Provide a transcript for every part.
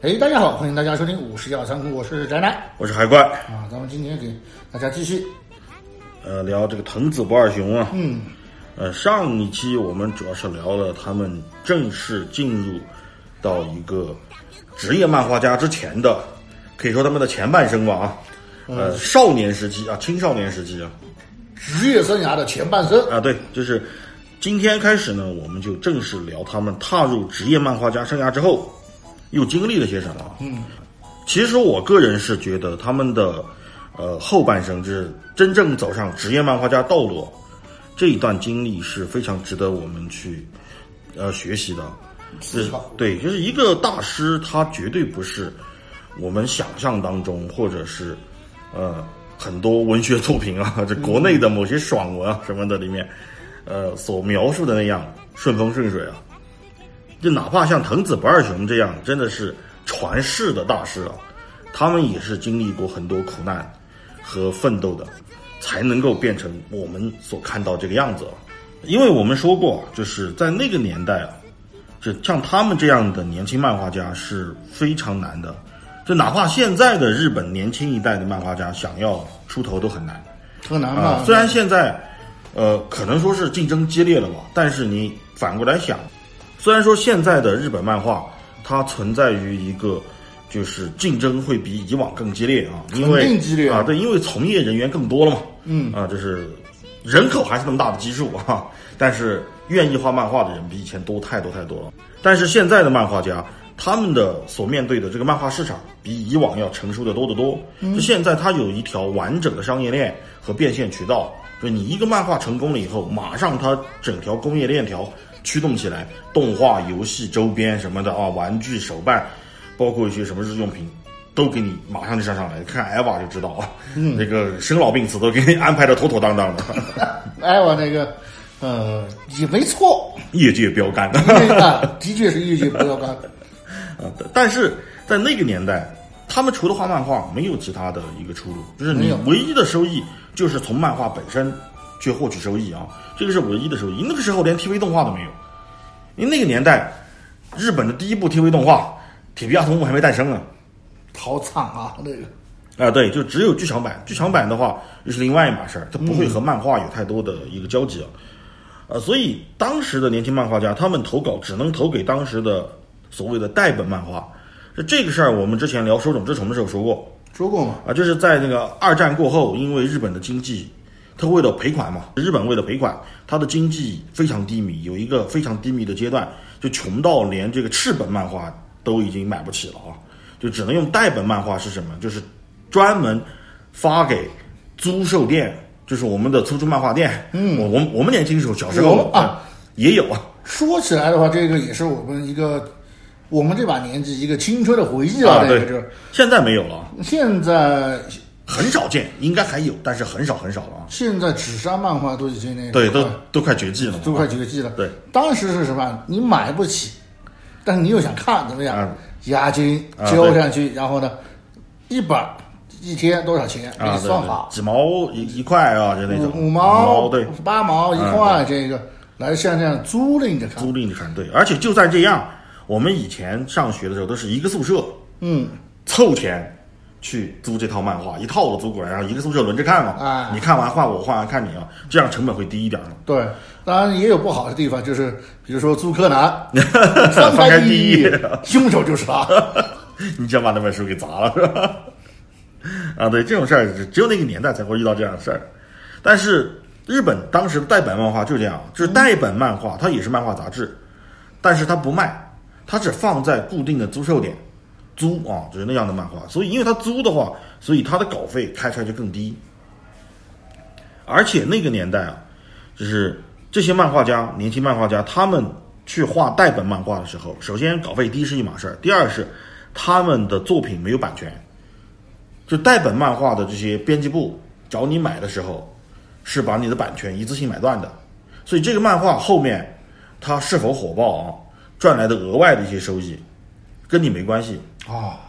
哎，大家好，欢迎大家收听五十秒仓库，我是宅男我是海怪，啊。咱们今天给大家继续，呃，聊这个藤子不二雄啊。嗯，呃，上一期我们主要是聊了他们正式进入到一个职业漫画家之前的，可以说他们的前半生吧啊。呃，少年时期啊，青少年时期啊，职业生涯的前半生，啊，对，就是今天开始呢，我们就正式聊他们踏入职业漫画家生涯之后，又经历了些什么。嗯，其实我个人是觉得他们的呃后半生，就是真正走上职业漫画家道路这一段经历是非常值得我们去呃学习的。是对，就是一个大师，他绝对不是我们想象当中，或者是呃很多文学作品啊，这国内的某些爽文啊什么的里面，呃所描述的那样顺风顺水啊。就哪怕像藤子不二雄这样，真的是传世的大师啊，他们也是经历过很多苦难和奋斗的，才能够变成我们所看到这个样子。因为我们说过，就是在那个年代啊，就像他们这样的年轻漫画家是非常难的，就哪怕现在的日本年轻一代的漫画家想要出头都很难很难嘛。。啊虽然现在，呃，可能说是竞争激烈了吧，但是你反过来想，虽然说现在的日本漫画它存在于一个就是竞争会比以往更激烈啊，因为肯定激烈啊，对，因为从业人员更多了嘛，嗯啊，就是人口还是那么大的基数啊，但是愿意画漫画的人比以前多太多太多了。但是现在的漫画家，他们的所面对的这个漫画市场比以往要成熟的多得多。就现在它有一条完整的商业链和变现渠道，就你一个漫画成功了以后，马上它整条工业链条驱动起来，动画、游戏、周边什么的啊，玩具、手办，包括一些什么日用品。都给你马上就上上来，看艾娃就知道啊，那个生老病死都给你安排的妥妥当当的，艾娃那个，呃，也没错，业界标杆。啊，的确是业界不要干。啊，但是在那个年代，他们除了画漫画，没有其他的一个出路，就是你唯一的收益就是从漫画本身去获取收益啊，这个是唯一的收益。那个时候连 TV 动画都没有，因为那个年代，日本的第一部 TV 动画《铁臂阿童木》还没诞生呢。好惨啊，那个。啊，对，就只有剧场版。剧场版的话，又是另外一码事儿，它不会和漫画有太多的一个交集啊。呃，所以当时的年轻漫画家，他们投稿只能投给当时的所谓的代本漫画。这这个事儿，我们之前聊《手冢治虫》的时候说过说过嘛，啊，就是在那个二战过后，因为日本的经济，他为了赔款嘛，日本为了赔款，他的经济非常低迷，有一个非常低迷的阶段，就穷到连这个赤本漫画都已经买不起了啊，就只能用代本漫画是什么？就是专门发给租售店，就是我们的出租漫画店。嗯，我我们我们年轻时候小时候有啊也有啊，说起来的话，这个也是我们一个我们这把年纪一个青春的回忆了。啊对这个就是现在没有了，现在很少见，应该还有，但是很少很少了啊。现在纸上漫画都已经那个对，都都快绝迹了嘛，都快绝迹了。对，当时是什么？你买不起，但是你又想看，怎么样？啊押金啊交上去，然后呢，一本一天多少钱？给啊，你算好，几毛一一块啊，就那种五五毛，对，八毛一啊块，这个来像这样租赁着看租。赁着看，对，而且就算这样，我们以前上学的时候都是一个宿舍嗯，凑钱去租这套漫画，一套都租过来，然后一个宿舍轮着看嘛，哎你看完画我，画完看你啊，这样成本会低一点嘛。对，当然也有不好的地方，就是比如说租柯南，翻开开第一一页，凶手就是他。你就把那本书给砸了，是吧？啊，对，这种事儿只有那个年代才会遇到这样的事儿。但是日本当时的代本漫画就是这样，就是代本漫画，它也是漫画杂志，但是它不卖，它只放在固定的租售点租啊，就是那样的漫画。所以因为它租的话，所以它的稿费开出来就更低。而且那个年代啊，就是这些漫画家，年轻漫画家，他们去画代本漫画的时候，首先稿费低是一码事儿，第二是他们的作品没有版权，就代本漫画的这些编辑部找你买的时候，是把你的版权一次性买断的，所以这个漫画后面它是否火爆啊，赚来的额外的一些收益，跟你没关系啊，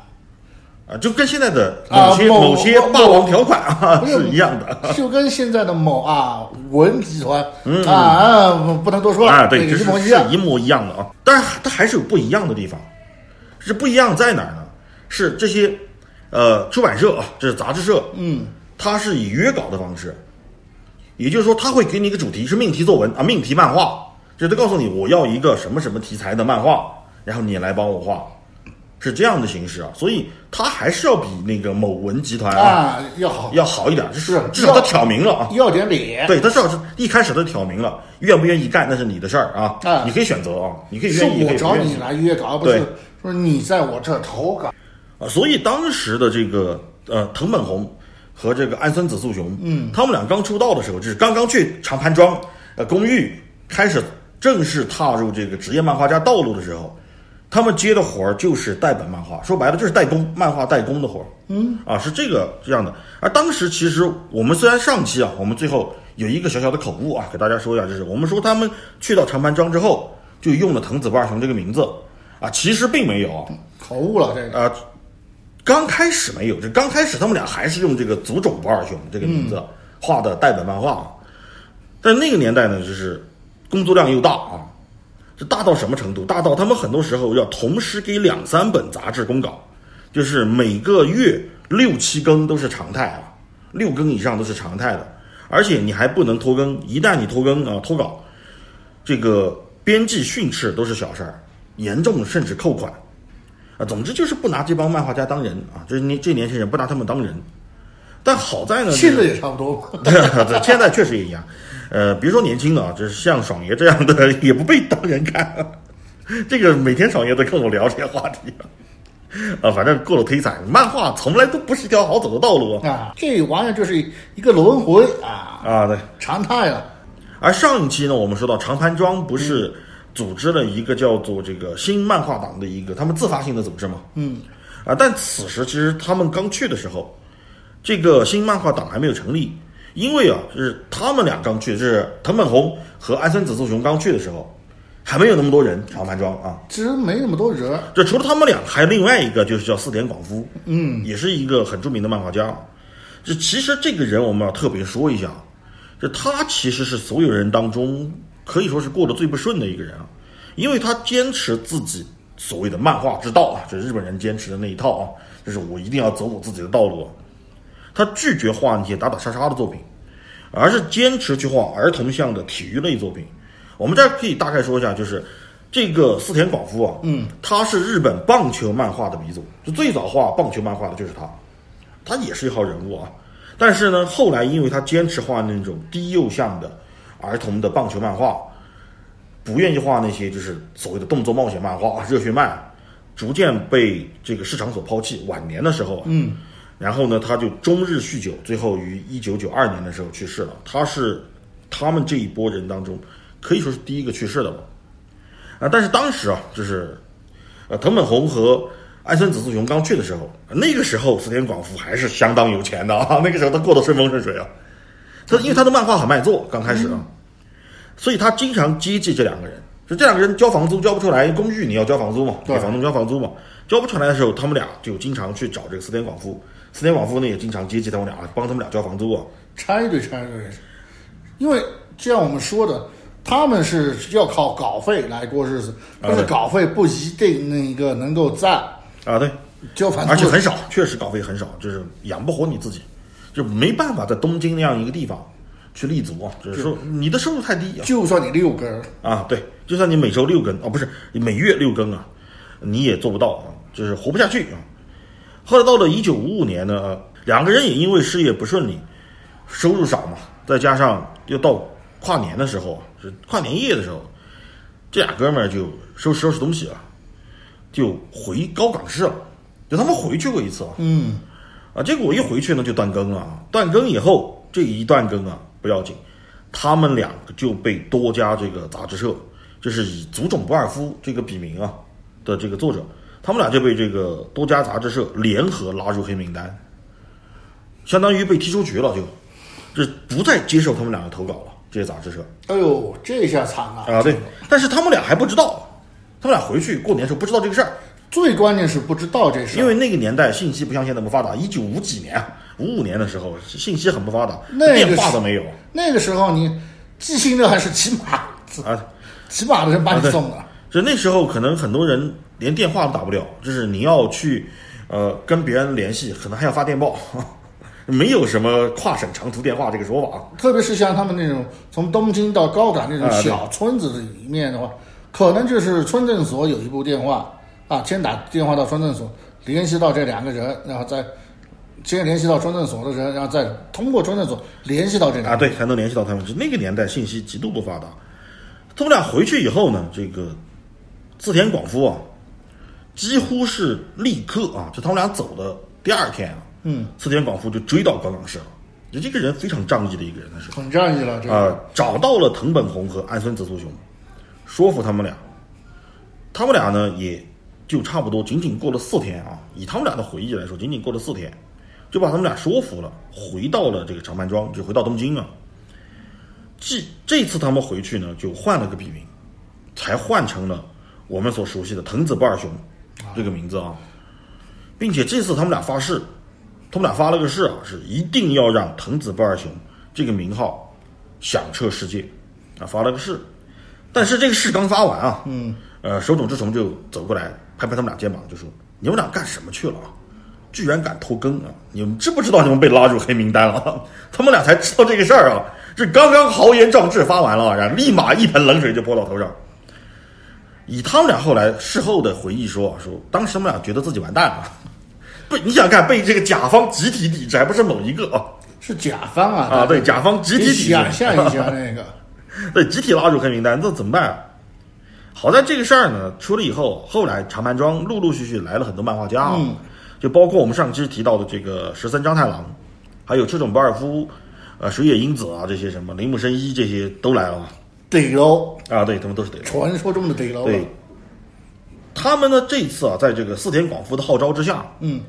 啊，就跟现在的啊某些、某某些霸王条款啊是是一样的。就跟现在的某啊文集团、啊啊不不能多说了，嗯啊，对，那个这是一模一样是。一模一样的啊。但是它还是有不一样的地方，是不一样在哪儿呢？是这些呃出版社啊，这是杂志社，嗯，它是以约稿的方式，也就是说，他会给你一个主题是命题作文啊，命题漫画，就是他告诉你我要一个什么什么题材的漫画，然后你来帮我画，是这样的形式啊。所以他还是要比那个某文集团啊啊，要好要好一点，就是是至少他挑明了啊。要点脸，对，他至少是一开始他挑明了，愿不愿意干那是你的事儿啊，啊你可以选择啊，你可以愿意，可我找你来约稿，而不对是说你在我这儿投稿。啊。所以当时的这个呃藤本弘和这个安森子素雄，嗯，他们俩刚出道的时候，就是刚刚去长盘庄呃公寓开始正式踏入这个职业漫画家道路的时候。他们接的活儿就是代本漫画，说白了就是代工，漫画代工的活儿。嗯，啊，是这个这样的。而当时其实我们虽然上期啊，我们最后有一个小小的口误啊，给大家说一下，就是我们说他们去到长盘庄之后，就用了藤子不二雄这个名字啊，其实并没有啊。口误了这个，啊，刚开始没有，就刚开始他们俩还是用这个足种不二雄这个名字画的代本漫画啊。但那个年代呢，就是工作量又大啊，这大到什么程度？大到他们很多时候要同时给两三本杂志公稿，就是每个月六七更都是常态啊，六更以上都是常态的，而且你还不能拖更，一旦你拖更啊拖稿，这个编辑训斥都是小事儿，严重甚至扣款。啊，总之就是不拿这帮漫画家当人啊，这年这年轻人不拿他们当人。但好在呢，现在也差不多。对，对现在确实也一样。呃，别说年轻的啊，就是像爽爷这样的也不被当人看。这个每天爽爷都跟我聊这些话题啊，反正过了忒惨。漫画从来都不是一条好走的道路啊。啊，这玩意儿就是一个轮回啊，啊，对。常态了。而上一期呢，我们说到长盘庄不是组织了一个叫做这个新漫画党的一个他们自发性的组织嘛？嗯，啊，但此时其实他们刚去的时候，这个新漫画党还没有成立，因为啊，就是他们俩刚去，是藤本弘和安森子素雄刚去的时候，还没有那么多人长盘庄啊。其实没那么多人，这除了他们俩，还有另外一个就是叫四田广夫，嗯，也是一个很著名的漫画家。这其实这个人我们要特别说一下，这他其实是所有人当中可以说是过得最不顺的一个人啊，因为他坚持自己所谓的漫画之道啊，这是日本人坚持的那一套啊，就是我一定要走我自己的道路啊。他拒绝画那些打打杀杀的作品，而是坚持去画儿童向的体育类作品。我们这儿可以大概说一下，就是这个四田广夫啊，嗯，他是日本棒球漫画的鼻祖，就最早画棒球漫画的就是他，他也是一号人物啊。但是呢，后来因为他坚持画那种低幼向的儿童的棒球漫画，不愿意画那些就是所谓的动作冒险漫画、热血漫，逐渐被这个市场所抛弃。晚年的时候啊，嗯，然后呢，他就终日酗酒，最后于一九九二年的时候去世了。他是他们这一波人当中可以说是第一个去世的了。啊，但是当时啊，就是呃，藤本弘和安森子素雄刚去的时候，那个时候四田广夫还是相当有钱的啊，那个时候他过得顺风顺水啊。他因为他的漫画很卖座，刚开始啊，所以他经常接济这两个人。就这两个人交房租交不出来，公寓你要交房租嘛，对给房东交房租嘛，交不出来的时候，他们俩就经常去找这个四田广夫。四田广夫呢也经常接济他们俩，帮他们俩交房租啊。插一嘴插一嘴，因为就像我们说的，他们是要靠稿费来过日子，但是稿费不一定那个能够在啊，对，交房租，而且很少，确实稿费很少，就是养不活你自己，就没办法在东京那样一个地方去立足啊，就是说你的收入太低啊。就算你六根儿，啊，对，就算你每周六更哦，不是每月六根啊，你也做不到啊，就是活不下去啊。后来到了一九五五年呢，呃两个人也因为事业不顺利，收入少嘛，再加上又到跨年的时候啊，是跨年夜的时候，这俩哥们儿就收拾收拾东西啊，就回高港市了。就他们回去过一次啊，嗯，啊，结果一回去呢就断更了啊，断更以后这一断更啊不要紧，他们两个就被多家这个杂志社，就是以足种不二夫这个笔名啊的这个作者，他们俩就被这个多家杂志社联合拉入黑名单，相当于被踢出局了就，就不再接受他们两个投稿了，这些杂志社。哎呦，这下惨了啊对，但是他们俩还不知道，他们俩回去过年的时候不知道这个事儿，最关键是不知道这事，因为那个年代信息不像现在那么发达，一九五几年啊，五五年的时候信息很不发达，那个电话都没有。那个时候你寄信的还是骑马，啊。骑马的人把你送的。就那时候可能很多人连电话都打不了，就是你要去呃跟别人联系，可能还要发电报，没有什么跨省长途电话这个说法。特别是像他们那种从东京到高冈那种小村子里面的话，可能就是村政所有一部电话啊，先打电话到村政所，联系到这两个人，然后再先联系到村政所的人，然后再通过村政所联系到这两啊，个人。对，才能联系到他们。就那个年代信息极度不发达。他们俩回去以后呢，这个自田广夫啊，几乎是立刻啊，就他们俩走的第二天啊，嗯，四田广夫就追到高冈市了。就这个人非常仗义的一个人，他是很仗义了，这个、啊、找到了藤本弘和安孙子素雄，说服他们俩。他们俩呢，也就差不多仅仅过了四天啊，以他们俩的回忆来说，仅仅过了四天，就把他们俩说服了，回到了这个长坂庄，就回到东京啊。这这次他们回去呢，就换了个笔名，才换成了我们所熟悉的藤子不二雄这个名字啊，并且这次他们俩发誓，他们俩发了个誓啊，是一定要让藤子不二雄这个名号响彻世界啊，发了个誓。但是这个誓刚发完啊，嗯，呃，手冢治虫就走过来拍拍他们俩肩膀，就说：“你们俩干什么去了啊？居然敢偷更啊！你们知不知道你们被拉入黑名单了？” 他们俩才知道这个事儿啊，这刚刚豪言壮志发完了，然后立马一盆冷水就泼到头上。以他们俩后来事后的回忆说，说当时他们俩觉得自己完蛋了，被，你想想看，被这个甲方集体抵制，还不是某一个啊是甲方啊啊，对，甲方集体抵制，想象一下那个，对，集体拉入黑名单，这怎么办、啊？好在这个事儿呢出了以后，后来长盘庄陆陆续续来了很多漫画家啊，嗯就包括我们上期提到的这个十三章太郎，还有赤冢不二夫、呃水野英子啊这些什么铃木伸一这些都来了得喽，啊，对他们都是得了。传说中的得喽。对，他们呢这次啊，在这个四田广夫的号召之下，嗯，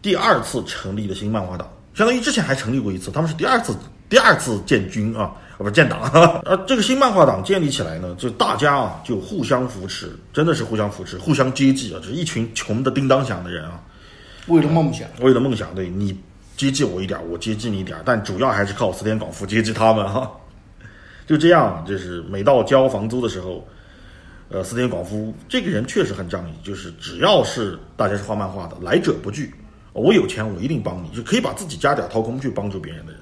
第二次成立了新漫画党，相当于之前还成立过一次，他们是第二次第二次建军啊，啊不是建党啊。这个新漫画党建立起来呢，就大家啊就互相扶持，真的是互相扶持、互相接济啊，就是一群穷的叮当响的人啊，为了梦想，为了梦想，对你接济我一点，我接济你一点，但主要还是靠四田广夫接济他们哈、就这样，就是每到交房租的时候，呃，四田广夫这个人确实很仗义，就是只要是大家是画漫画的，来者不拒，我有钱我一定帮你，就可以把自己家底掏空去帮助别人的人，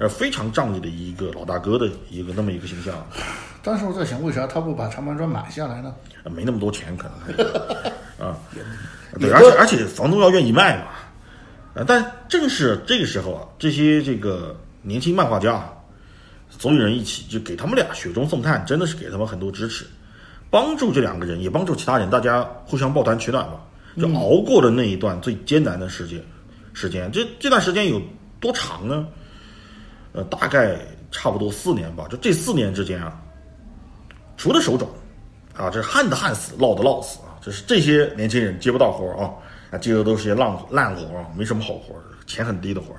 呃，非常仗义的一个老大哥的一个那么一个形象，当时我在想，为啥他不把长板砖买下来呢？呃没那么多钱可能 啊，对，而且而且房东要愿意卖嘛，呃，但正是这个时候啊，这些这个年轻漫画家啊，所有人一起就给他们俩雪中送炭，真的是给他们很多支持，帮助这两个人，也帮助其他人，大家互相抱团取暖吧，就熬过了那一段最艰难的时间。时间这这段时间有多长呢？呃，大概差不多四年吧。就这四年之间啊，除了手冢啊，这是旱的旱死，涝的涝死啊，这是这些年轻人接不到活啊，啊，接的都是些烂烂活啊，没什么好活，钱很低的活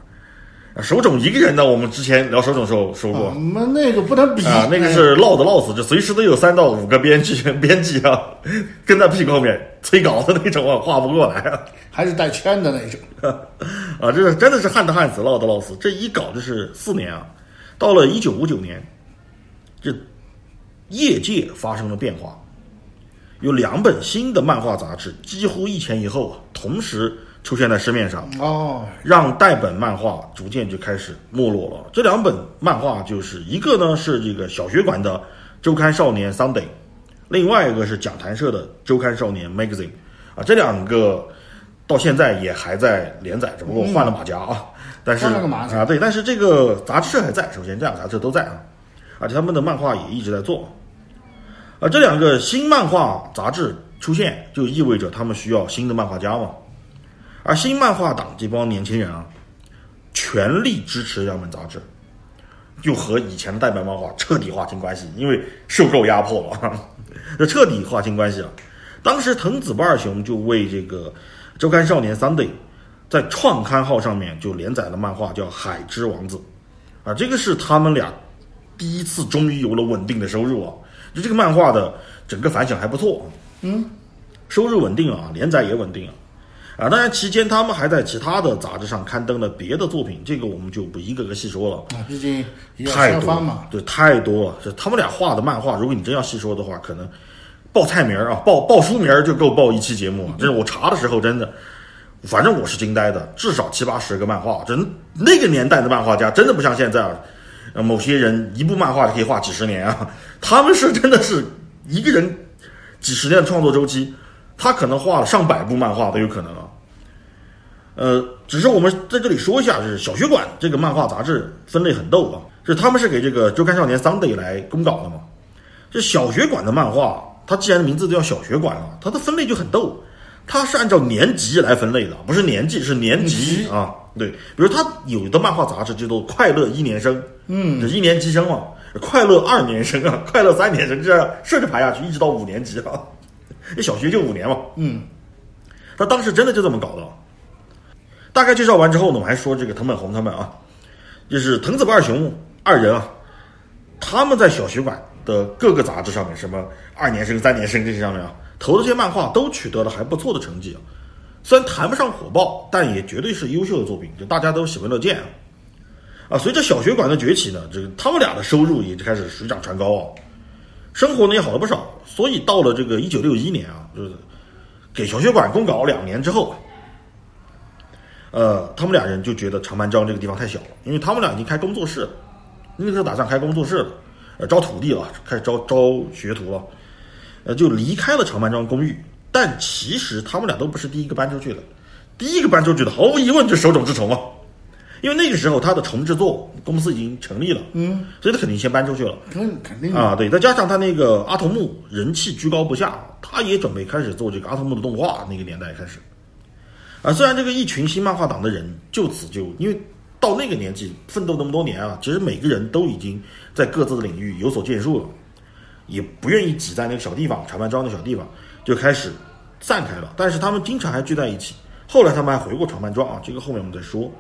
手冢一个人呢，我们之前聊手冢的时候说过我，们那个不能比啊，那个是落的落死，就随时都有三到五个编剧编辑啊，跟在屁股后面催稿的那种啊，画不过来啊，还是带圈的那种。啊，这个真的是旱的旱死，涝的涝死，这一搞就是四年啊。到了一九五九年，这业界发生了变化，有两本新的漫画杂志几乎一前一后啊，同时出现在市面上。哦，让代本漫画逐渐就开始没落了。这两本漫画就是一个呢是这个小学馆的周刊少年 Sunday，另外一个是讲谈社的周刊少年 Magazine 啊，这两个到现在也还在连载，只不过换了马甲啊。但是换了个马甲啊，对，但是这个杂志社还在，首先这两个杂志都在啊，而且他们的漫画也一直在做。啊，这两个新漫画杂志出现，就意味着他们需要新的漫画家嘛。而新漫画党这帮年轻人啊，全力支持这两本杂志，就和以前的代表漫画彻底划清关系，因为受够压迫了，这彻底划清关系了。当时藤子不二雄就为这个周刊少年 Sunday 在创刊号上面就连载了漫画叫《海之王子》，啊，这个是他们俩第一次终于有了稳定的收入啊。就这个漫画的整个反响还不错，嗯，收入稳定啊，连载也稳定啊。啊，当然期间他们还在其他的杂志上刊登了别的作品，这个我们就不一个个细说了。啊，毕竟太多嘛。对，太多了。这他们俩画的漫画，如果你真要细说的话，可能报菜名儿啊，报报书名儿就够报一期节目啊。这是我查的时候真的，反正我是惊呆的，至少七八十个漫画。真那个年代的漫画家，真的不像现在啊，呃某些人一部漫画就可以画几十年啊。他们是真的是一个人几十年的创作周期，他可能画了上百部漫画都有可能啊。呃，只是我们在这里说一下，就是小学馆这个漫画杂志分类很逗啊，是他们是给这个周刊少年 Sunday 来公稿的嘛。这小学馆的漫画，它既然名字都叫小学馆了，它的分类就很逗，它是按照年级来分类的，不是年纪，是年级啊。对，比如它有的漫画杂志叫做快乐一年生，嗯，就一年级生嘛，快乐二年生啊，快乐三年生，这样顺着排下去，一直到五年级啊。这小学就五年嘛，嗯，他当时真的就这么搞的。大概介绍完之后呢，我们还说这个藤本弘他们啊，就是藤子不二雄二人啊，他们在小学馆的各个杂志上面，什么二年生、三年生这些上面啊，投的这些漫画都取得了还不错的成绩啊。虽然谈不上火爆，但也绝对是优秀的作品，就大家都喜闻乐见啊。啊，随着小学馆的崛起呢，这个他们俩的收入也就开始水涨船高啊，生活呢也好了不少。所以到了这个一九六一年啊，就是给小学馆供稿两年之后啊，呃，他们俩人就觉得长盘庄这个地方太小了，因为他们俩已经开工作室了，那个时候打算开工作室了，呃，招徒弟了，开始招招学徒了，呃，就离开了长盘庄公寓。但其实他们俩都不是第一个搬出去的，第一个搬出去的毫无疑问就是手冢治虫啊，因为那个时候他的虫制作公司已经成立了，嗯，所以他肯定先搬出去了。肯肯定啊，对，再加上他那个阿童木人气居高不下，他也准备开始做这个阿童木的动画。那个年代开始，啊，虽然这个一群新漫画党的人就此就因为到那个年纪奋斗那么多年啊，其实每个人都已经在各自的领域有所建树了，也不愿意挤在那个小地方长盘庄的小地方，就开始散开了。但是他们经常还聚在一起。后来他们还回过长盘庄啊，这个后面我们再说。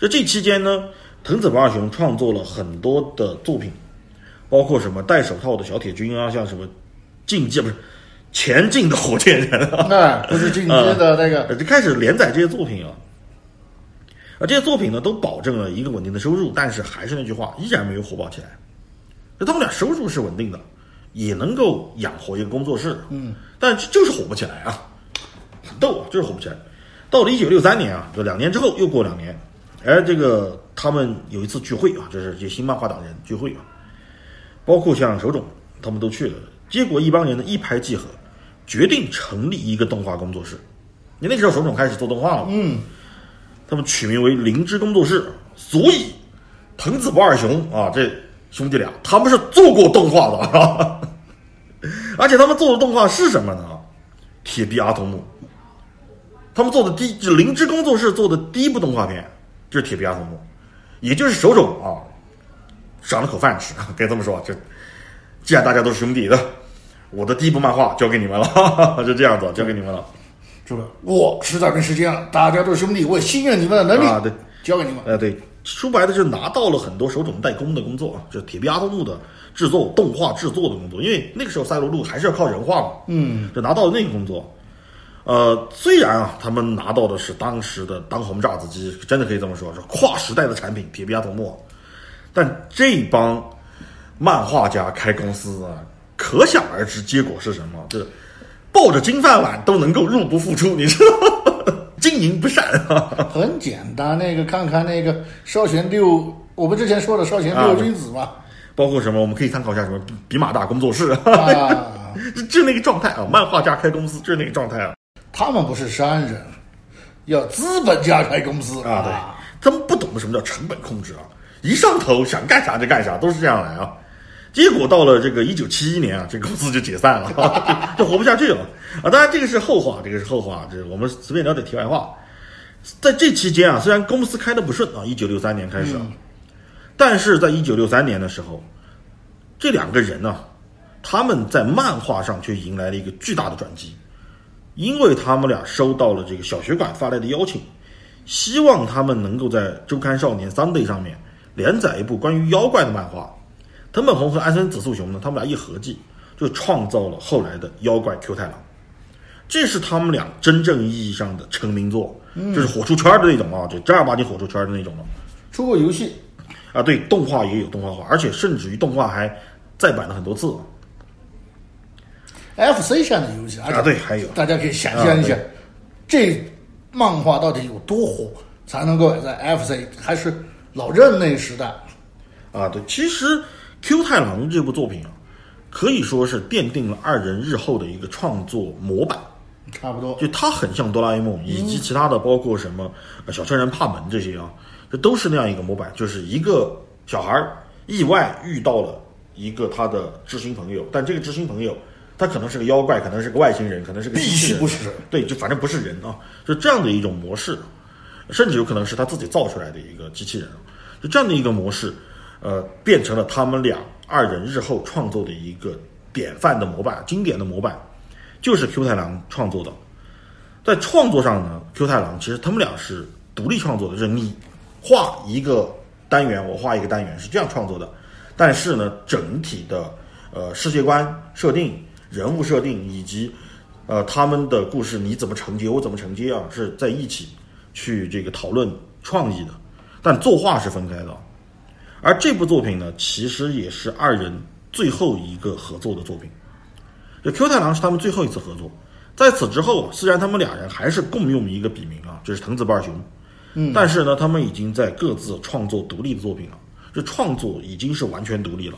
在这期间呢，藤子不二雄创作了很多的作品，包括什么戴手套的小铁军啊，像什么竞技不是前进的火箭人啊，那不是进阶的那个，呃就开始连载这些作品啊。啊，这些作品呢都保证了一个稳定的收入，但是还是那句话，依然没有火爆起来。那他们俩收入是稳定的，也能够养活一个工作室，嗯，但就是火不起来啊，很逗啊，就是火不起来。到了一九六三年啊，就两年之后，又过两年，哎，这个他们有一次聚会啊，就是这些新漫画党人聚会啊，包括像手冢他们都去了，结果一帮人呢一拍即合，决定成立一个动画工作室。你那时候手冢开始做动画了，嗯，他们取名为灵芝工作室，所以藤子不二雄啊，这兄弟俩他们是做过动画的，啊，而且他们做的动画是什么呢？铁臂阿童木。他们做的第，就灵芝工作室做的第一部动画片就是《铁臂阿童木》，也就是手冢啊，赏了口饭吃，该这么说。这既然大家都是兄弟的，我的第一部漫画交给你们了，就这样子交给你们了。是吧？我实在没时间了，大家都是兄弟，我也信任你们的能力啊，对，交给你们。呃，对，说白了就是拿到了很多手冢代工的工作，就是铁臂阿童木的制作、动画制作的工作。因为那个时候赛罗路还是要靠人画嘛，嗯，就拿到了那个工作。呃，虽然啊，他们拿到的是当时的当红炸子鸡，真的可以这么说，是跨时代的产品，铁臂阿童木。但这帮漫画家开公司啊，可想而知结果是什么？就是抱着金饭碗都能够入不敷出，你知道吗？经营不善啊。很简单，那个看看那个少贤六，我们之前说的少贤六君子嘛，包括什么，我们可以参考一下什么比马大工作室，啊，就就那个状态啊，漫画家开公司就是那个状态啊。他们不是商人，要资本家开公司啊，对，他们不懂得什么叫成本控制啊，一上头想干啥就干啥，都是这样来啊。结果到了这个一九七一年啊，这个公司就解散了，就活不下去了啊。当然这个是后话，这个是后话，这是我们随便聊点题外话。在这期间啊，虽然公司开的不顺啊，一九六三年开始，啊，但是在一九六三年的时候，这两个人呢，他们在漫画上却迎来了一个巨大的转机。因为他们俩收到了这个小学馆发来的邀请，希望他们能够在周刊少年 Sunday 上面连载一部关于妖怪的漫画。藤本弘和安森子素雄呢，他们俩一合计，就创造了后来的妖怪 Q 太郎。这是他们俩真正意义上的成名作，就是火出圈的那种啊，就正儿八经火出圈的那种了。出过游戏，啊，对，动画也有动画化，而且甚至于动画还再版了很多次。FC 上的游戏，啊，对，还有大家可以想象一下，啊这漫画到底有多火，才能够在 FC 还是老任那个时代，啊，对，其实《Q 太郎》这部作品啊，可以说是奠定了二人日后的一个创作模板。差不多。就他很像哆啦 A 梦，以及其他的包括什么呃小春人帕门这些啊，这都是那样一个模板，就是一个小孩儿意外遇到了一个他的知心朋友，但这个知心朋友他可能是个妖怪，可能是个外星人，可能是个必机器人，须不是人对，就反正不是人啊，就这样的一种模式，甚至有可能是他自己造出来的一个机器人，就这样的一个模式，呃，变成了他们俩二人日后创作的一个典范的模板，经典的模板，就是 Q 太郎创作的。在创作上呢，Q 太郎其实他们俩是独立创作的，就是你画一个单元，我画一个单元是这样创作的，但是呢，整体的呃世界观设定、人物设定以及呃他们的故事你怎么承接，我怎么承接啊，是在一起去这个讨论创意的，但作画是分开的。而这部作品呢，其实也是二人最后一个合作的作品。就 Q 太郎是他们最后一次合作，在此之后，虽然他们俩人还是共用一个笔名啊，就是藤子不二雄，嗯，但是呢，他们已经在各自创作独立的作品了，这创作已经是完全独立了。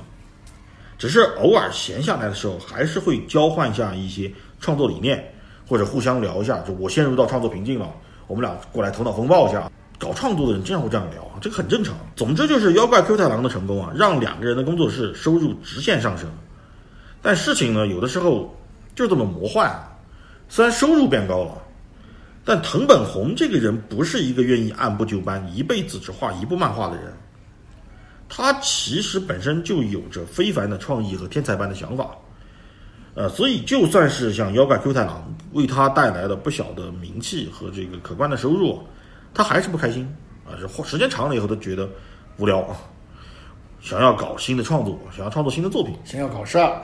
只是偶尔闲下来的时候，还是会交换一下一些创作理念，或者互相聊一下。就我陷入到创作瓶颈了，我们俩过来头脑风暴一下。搞创作的人经常会这样聊啊，这个很正常。总之就是妖怪 Q 太郎的成功啊，让两个人的工作室收入直线上升。但事情呢，有的时候就这么魔幻。虽然收入变高了，但藤本弘这个人不是一个愿意按部就班、一辈子只画一部漫画的人。他其实本身就有着非凡的创意和天才般的想法，呃，所以就算是像妖怪 Q 太郎为他带来了不小的名气和这个可观的收入，他还是不开心啊，这时间长了以后都觉得无聊啊，想要搞新的创作，想要创作新的作品。想要搞事儿，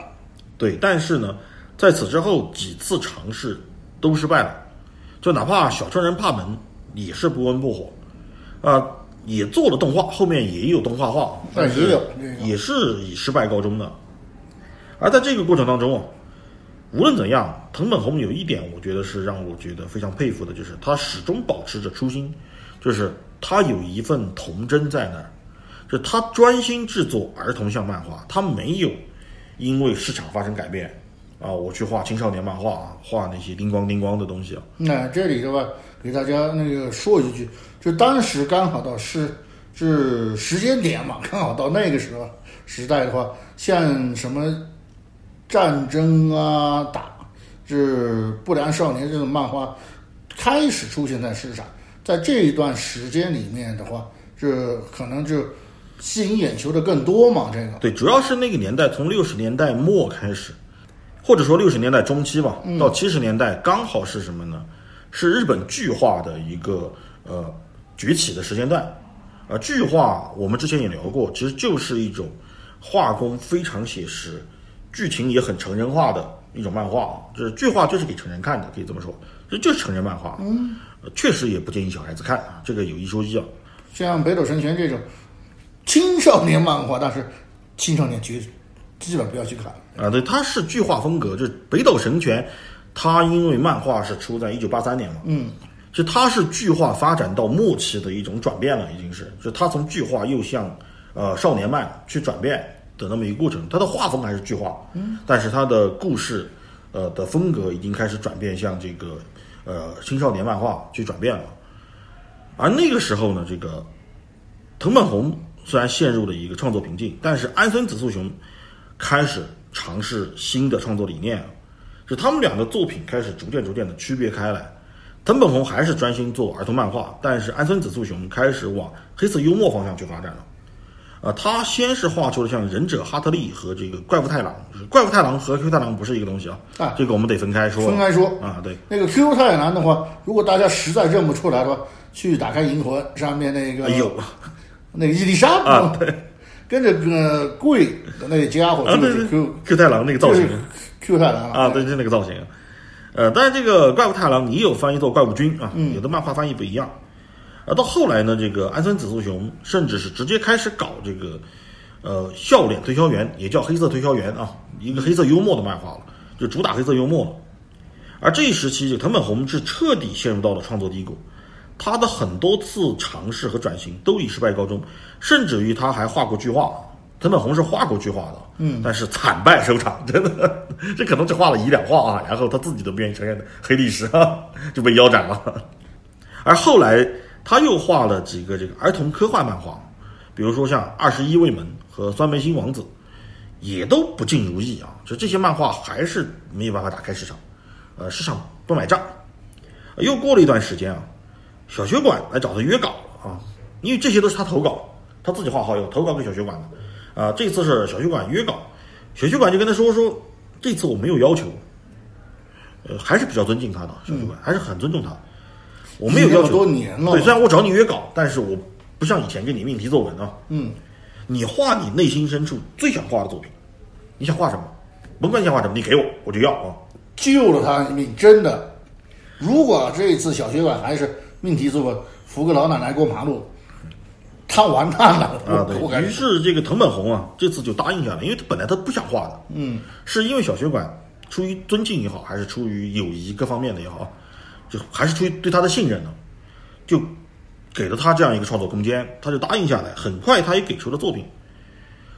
对，但是呢，在此之后几次尝试都失败了，就哪怕小春人帕门也是不温不火，啊、也做了动画，后面也有动画化，但是也有也是以失败告终的。而在这个过程当中啊，无论怎样，藤本弘有一点，我觉得是让我觉得非常佩服的，就是他始终保持着初心，就是他有一份童真在那儿，就他专心制作儿童向漫画，他没有因为市场发生改变啊，我去画青少年漫画啊，画那些叮咣叮咣的东西啊，那这里的话，给大家那个说一句，就当时刚好到是是时间点嘛，刚好到那个时候时代的话，像什么战争啊、打这不良少年这种漫画开始出现在市场，在这一段时间里面的话，是可能就吸引眼球的更多嘛，这个。对，主要是那个年代，从六十年代末开始，或者说六十年代中期吧，到七十年代，刚好是什么呢？是日本剧化的一个呃崛起的时间段。呃，剧化我们之前也聊过，其实就是一种画工非常写实，剧情也很成人化的一种漫画啊。就是剧化就是给成人看的，可以这么说，这就是成人漫画。嗯、确实也不建议小孩子看啊，这个有一说一啊。像北斗神拳这种青少年漫画，但是青少年绝基本不要去看。啊，对，它是剧化风格，就是北斗神拳，它因为漫画是出在一九八三年嘛，嗯，就它是剧化发展到末期的一种转变了，已经是，就它从剧化又向呃少年漫去转变的那么一个过程，它的画风还是剧画，嗯，但是它的故事呃的风格已经开始转变向这个呃青少年漫画去转变了，而那个时候呢，这个藤本弘虽然陷入了一个创作瓶颈，但是安孙子素雄开始尝试新的创作理念，就他们俩的作品开始逐渐逐渐的区别开来。藤本弘还是专心做儿童漫画，但是安孙子素雄开始往黑色幽默方向去发展了。呃，他先是画出了像忍者哈特利和这个怪物太郎，怪物太郎和 Q 太郎不是一个东西啊，啊这个我们得分开说。分开说啊，对，那个 Q 太郎的话，如果大家实在认不出来的话，去打开《银魂》上面那个哎呦，那个伊丽莎啊，对，跟着个贵的那个家伙啊，就是对对 Q，Q 太郎那个造型 Q 太郎啊，对，就那个造型。呃，但是这个怪物太郎也有翻译做怪物君啊，有的漫画翻译不一样。而到后来呢，这个安森紫素雄甚至是直接开始搞这个呃笑脸推销员，也叫黑色推销员啊，一个黑色幽默的漫画了，就主打黑色幽默了。而这一时期，这藤本弘是彻底陷入到了创作低谷，他的很多次尝试和转型都以失败告终，甚至于他还画过巨画。藤本弘是画过巨画的，嗯，但是惨败收场，真的，这可能只画了一两画啊，然后他自己都不愿意承认的黑历史啊，就被腰斩了。而后来他又画了几个这个儿童科幻漫画，比如说像《二十一位门》和《酸梅心王子》，也都不尽如意啊，就这些漫画还是没有办法打开市场，呃，市场不买账。又过了一段时间啊，小学馆来找他约稿啊，因为这些都是他投稿，他自己画好友投稿给小学馆的。啊，这次是小学馆约稿，小学馆就跟他说说，这次我没有要求，呃，还是比较尊敬他的小学馆，还是很尊重他。我没有要求多年了，对，虽然我找你约稿，但是我不像以前给你命题作文啊。嗯，你画你内心深处最想画的作品，你想画什么？甭管你想画什么，你给我，我就要啊。救了他一命，真的。如果这一次小学馆还是命题作文，扶个老奶奶过马路。他完蛋了啊！对于是这个藤本弘啊，这次就答应下来，因为他本来他不想画的，嗯，是因为小学馆出于尊敬也好，还是出于友谊各方面的也好，就还是出于对他的信任呢，就给了他这样一个创作空间，他就答应下来。很快他也给出了作品，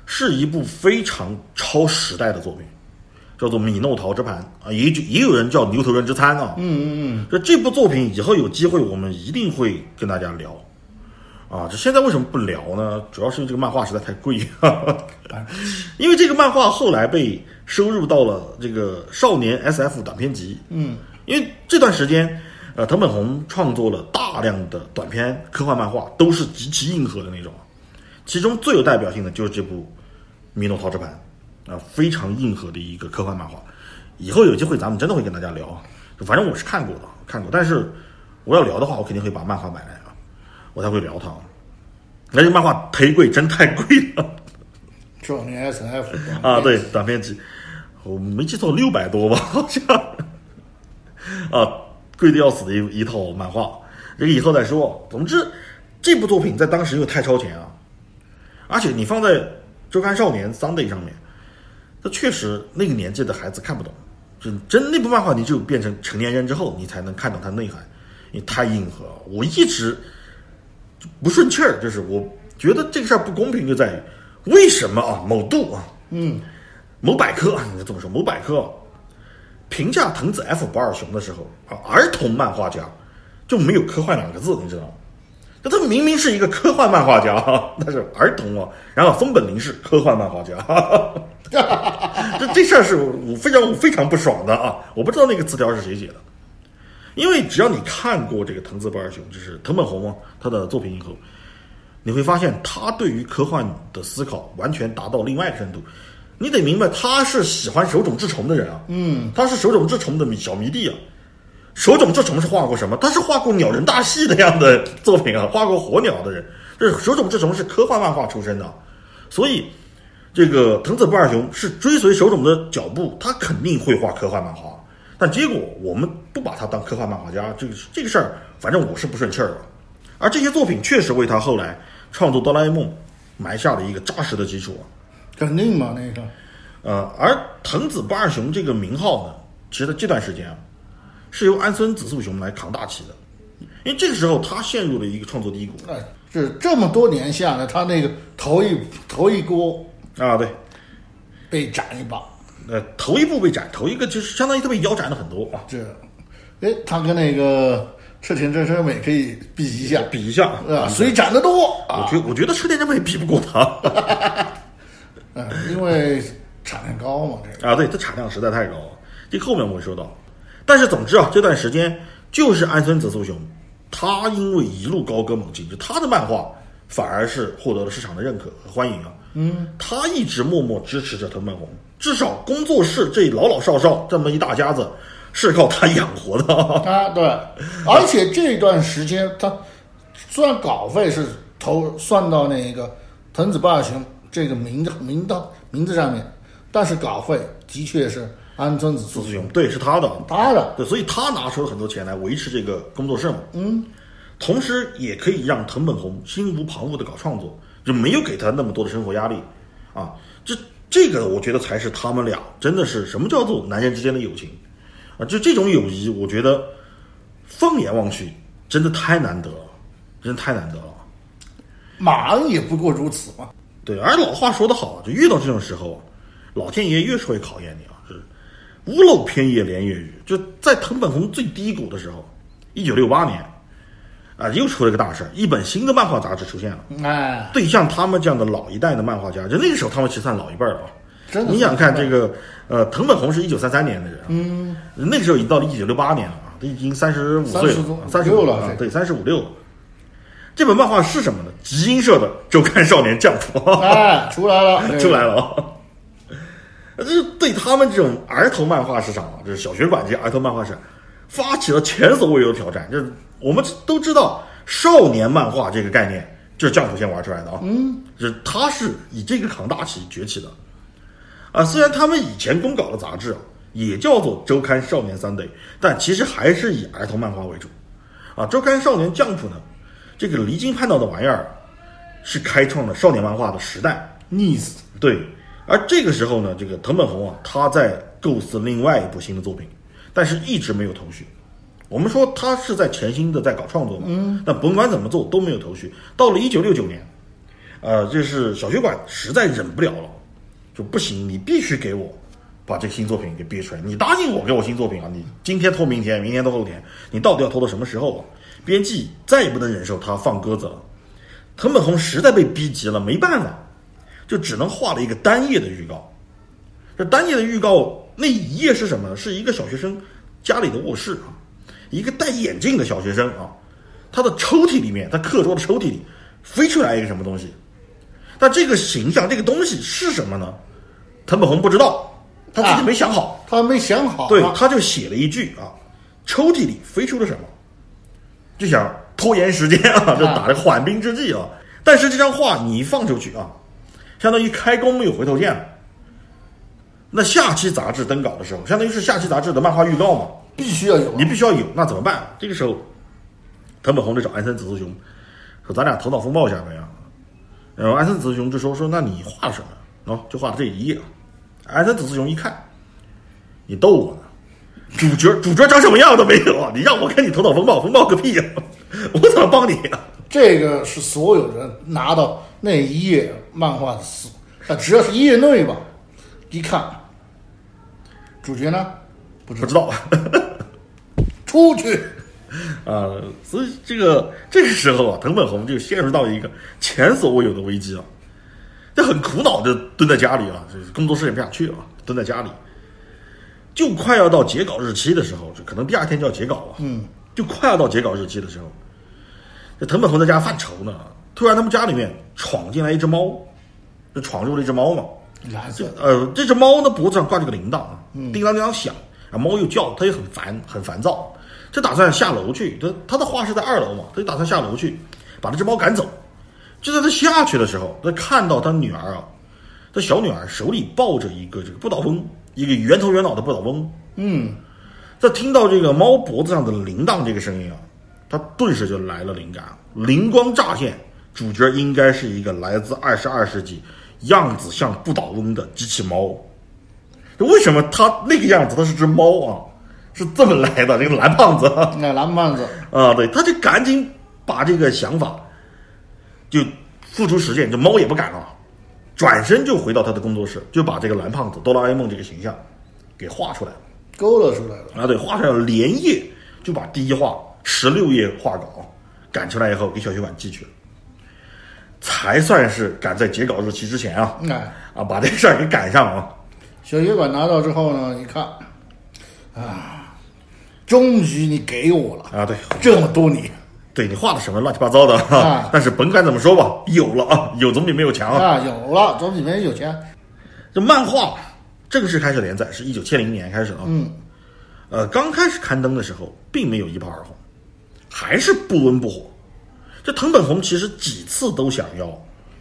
是一部非常超时代的作品，叫做《米诺陶之盘》啊，也也有人叫《牛头人之餐》啊，嗯嗯嗯，这这部作品以后有机会我们一定会跟大家聊。啊，这现在为什么不聊呢？主要是因为这个漫画实在太贵，因为这个漫画后来被收入到了这个少年 SF 短篇集。嗯，因为这段时间，呃，藤本弘创作了大量的短篇科幻漫画，都是极其硬核的那种。其中最有代表性的就是这部《米诺陶之盘》，啊，非常硬核的一个科幻漫画。以后有机会咱们真的会跟大家聊，反正我是看过的，看过。但是我要聊的话，我肯定会把漫画买来啊。我才会聊它，那这漫画忒贵，真太贵了。少年 S F 啊，对，短篇集，我没记错，六百多吧，好像。啊，贵的要死的一一套漫画，这个以后再说。总之，这部作品在当时又太超前啊，而且你放在《周刊少年》Sunday 上面，它确实那个年纪的孩子看不懂。就真那部漫画，你就变成成年人之后，你才能看懂它内涵，你太硬核。我一直。不顺气儿，就是我觉得这个事儿不公平，就在于为什么啊？某度啊，嗯，某百科，你这么说？某百科评价藤子 F 不二雄的时候啊，儿童漫画家就没有科幻两个字，你知道吗？那他明明是一个科幻漫画家，但是儿童啊。然后松本零士科幻漫画家，这这事儿是我非常非常不爽的啊！我不知道那个词条是谁写的。因为只要你看过这个藤子不二雄，就是藤本弘啊，他的作品以后，你会发现他对于科幻的思考完全达到另外一个深度。你得明白，他是喜欢手冢治虫的人啊，嗯，他是手冢治虫的小迷弟啊。手冢治虫是画过什么？他是画过鸟人大戏那样的作品啊，画过火鸟的人。这手冢治虫是科幻漫画出身的，所以这个藤子不二雄是追随手冢的脚步，他肯定会画科幻漫画。但结果我们不把他当科幻漫画家，这个这个事儿，反正我是不顺气儿了。而这些作品确实为他后来创作哆啦 A 梦埋下了一个扎实的基础。肯定嘛，那个。呃，而藤子不二雄这个名号呢，其实这段时间啊，是由安孙子素雄来扛大旗的，因为这个时候他陷入了一个创作低谷。哎，是这么多年下来，他那个头一头一锅啊，对，被斩一把。呃，头一部被斩，头一个就是相当于他被腰斩了很多啊。这，哎，他跟那个赤田真升美可以比一下，比一下啊，谁斩的多？我觉我觉得赤田真美比不过他，嗯，因为产量高嘛，这个啊，对，它产量实在太高了。这后面我会说到，但是总之啊，这段时间就是安孙子素雄，他因为一路高歌猛进，就他的漫画反而是获得了市场的认可和欢迎啊。嗯，他一直默默支持着藤本弘。至少工作室这老老少少这么一大家子是靠他养活的啊！对，而且这段时间他虽然稿费是投算到那个藤子不二雄这个名字名到名字上面，但是稿费的确是安村子子素素雄，对，是他的，他的，对，所以他拿出了很多钱来维持这个工作室嘛。嗯，同时也可以让藤本弘心无旁骛的搞创作，就没有给他那么多的生活压力啊。这这个我觉得才是他们俩真的是什么叫做男人之间的友情啊？就这种友谊，我觉得放眼望去，真的太难得了，真的太难得了。马恩也不过如此嘛。对，而老话说得好，就遇到这种时候，老天爷越是会考验你啊，是屋漏偏夜连夜雨。就在藤本弘最低谷的时候，一九六八年，啊，又出了个大事儿，一本新的漫画杂志出现了。哎，对像他们这样的老一代的漫画家，就那个时候他们其实算老一辈儿了啊。真的你想看这个，呃，藤本弘是一九三三年的人，嗯，那个时候已经到了一九六八年了啊，他已经三十五岁了，三十六了，啊对，三十五六了。这本漫画是什么呢？集英社的《周刊少年将谱》哎，出来了，出来了啊！这是对他们这种儿童漫画市场啊，就是小学馆这儿童漫画市场，发起了前所未有的挑战。就是我们都知道少年漫画这个概念，就是将谱先玩出来的啊。嗯，就是他是以这个扛大旗崛起的啊。虽然他们以前公稿的杂志啊，也叫做《周刊少年 Sunday》，但其实还是以儿童漫画为主啊。《周刊少年将谱》呢，这个离经叛道的玩意儿，是开创了少年漫画的时代。逆子，对，而这个时候呢，这个藤本弘啊，他在构思另外一部新的作品，但是一直没有头绪。我们说他是在潜心的在搞创作嘛，嗯，但甭管怎么做都没有头绪。到了一九六九年，呃，这是小学馆实在忍不了了，就不行，你必须给我把这个新作品给憋出来。你答应我给我新作品啊，你今天拖明天，明天拖后天，你到底要拖到什么时候啊？编辑再也不能忍受他放鸽子了，藤本弘实在被逼急了，没办法。就只能画了一个单页的预告。这单页的预告那一页是什么呢？是一个小学生家里的卧室啊，一个戴眼镜的小学生啊，他的抽屉里面，他课桌的抽屉里飞出来一个什么东西。但这个形象，这个东西是什么呢？藤本弘不知道，他自己没想好，他没想好啊，对，他就写了一句啊，抽屉里飞出了什么，就想拖延时间啊，就打了个缓兵之计啊。但是这张画你一放出去啊。相当于开弓没有回头箭了。那下期杂志登稿的时候，相当于是下期杂志的漫画预告嘛，必须要有啊，你必须要有，那怎么办？这个时候，藤本弘就找安森子嗣雄说：“咱俩头脑风暴一下怎么样？”然后安森子嗣雄就说：“说那你画了什么？”然后就画了这一页。安森子嗣雄一看，你逗我呢？主角主角长什么样都没有啊！你让我看你头脑风暴，风暴个屁呀！我怎么帮你啊？这个是所有人拿到那一页漫画的书，啊，只要是页内吧，一看，主角呢不知不知道。出去，啊，所以这个这个时候啊，藤本弘就陷入到一个前所未有的危机啊，就很苦恼的蹲在家里啊，就是工作室也不想去啊，蹲在家里，就快要到截稿日期的时候，就可能第二天就要截稿了，嗯，就快要到截稿日期的时候，这藤本弘在家犯愁呢，突然他们家里面闯进来一只猫，就闯入了一只猫嘛，来这呃，这只猫呢脖子上挂着个铃铛啊，叮当叮当响，啊，猫又叫，它也很烦，很烦躁，就打算下楼去。它它的画是在二楼嘛，它就打算下楼去，把这只猫赶走。就在他下去的时候，他看到他女儿啊，他小女儿手里抱着一个这个不倒翁，一个圆头圆脑的不倒翁。嗯，在听到这个猫脖子上的铃铛这个声音啊，他顿时就来了灵感，灵光乍现，主角应该是一个来自二十二世纪、样子像不倒翁的机器猫。为什么它那个样子？它是只猫啊，是这么来的。这个蓝胖子那蓝胖子，啊，对，他就赶紧把这个想法就付诸实践，这猫也不敢了，转身就回到他的工作室，就把这个蓝胖子哆啦 A 梦这个形象给画出来了。勾勒出来了，啊，对，画出来了连夜就把第一画十六页画稿赶出来以后，给小学馆寄去了，才算是赶在截稿日期之前啊哎，啊，把这事儿给赶上啊。小学馆拿到之后呢，一看，啊，终于你给我了，啊，对，这么多年对你画的什么乱七八糟的，哈啊。但是甭管怎么说吧，有了啊，有总比没有强啊。啊，有了，总比没有钱，这漫画正式开始连载是一九七零年开始啊，嗯，呃，刚开始刊登的时候，并没有一炮而红，还是不温不火。这藤本弘其实几次都想要